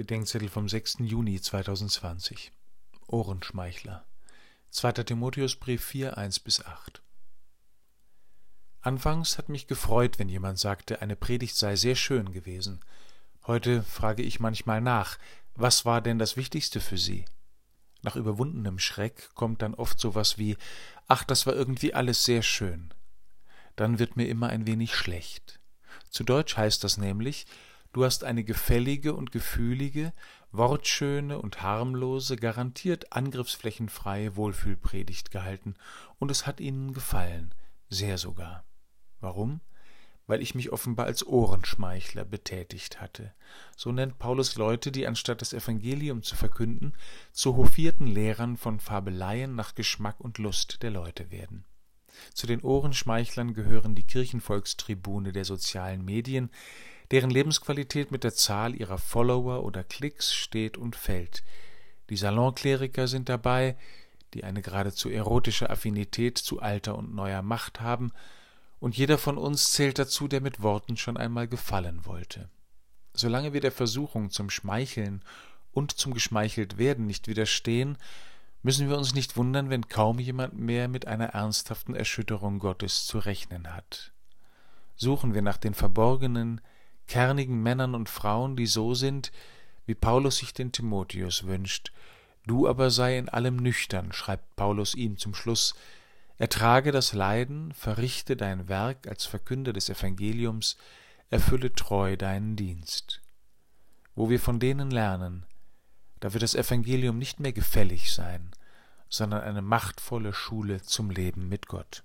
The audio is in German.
Bedenkzettel vom 6. Juni 2020. Ohrenschmeichler. 2. Timotheusbrief 4, 1 bis 8. Anfangs hat mich gefreut, wenn jemand sagte, eine Predigt sei sehr schön gewesen. Heute frage ich manchmal nach, was war denn das Wichtigste für Sie? Nach überwundenem Schreck kommt dann oft sowas wie, ach, das war irgendwie alles sehr schön. Dann wird mir immer ein wenig schlecht. Zu Deutsch heißt das nämlich, Du hast eine gefällige und gefühlige, wortschöne und harmlose, garantiert angriffsflächenfreie Wohlfühlpredigt gehalten, und es hat ihnen gefallen, sehr sogar. Warum? Weil ich mich offenbar als Ohrenschmeichler betätigt hatte. So nennt Paulus Leute, die anstatt das Evangelium zu verkünden, zu hofierten Lehrern von Fabeleien nach Geschmack und Lust der Leute werden. Zu den Ohrenschmeichlern gehören die Kirchenvolkstribune der sozialen Medien, deren Lebensqualität mit der Zahl ihrer Follower oder Klicks steht und fällt. Die Salonkleriker sind dabei, die eine geradezu erotische Affinität zu alter und neuer Macht haben, und jeder von uns zählt dazu, der mit Worten schon einmal gefallen wollte. Solange wir der Versuchung zum Schmeicheln und zum Geschmeicheltwerden nicht widerstehen, müssen wir uns nicht wundern, wenn kaum jemand mehr mit einer ernsthaften Erschütterung Gottes zu rechnen hat. Suchen wir nach den verborgenen, kernigen Männern und Frauen, die so sind, wie Paulus sich den Timotheus wünscht. Du aber sei in allem nüchtern, schreibt Paulus ihm zum Schluss, ertrage das Leiden, verrichte dein Werk als Verkünder des Evangeliums, erfülle treu deinen Dienst. Wo wir von denen lernen, da wird das Evangelium nicht mehr gefällig sein, sondern eine machtvolle Schule zum Leben mit Gott.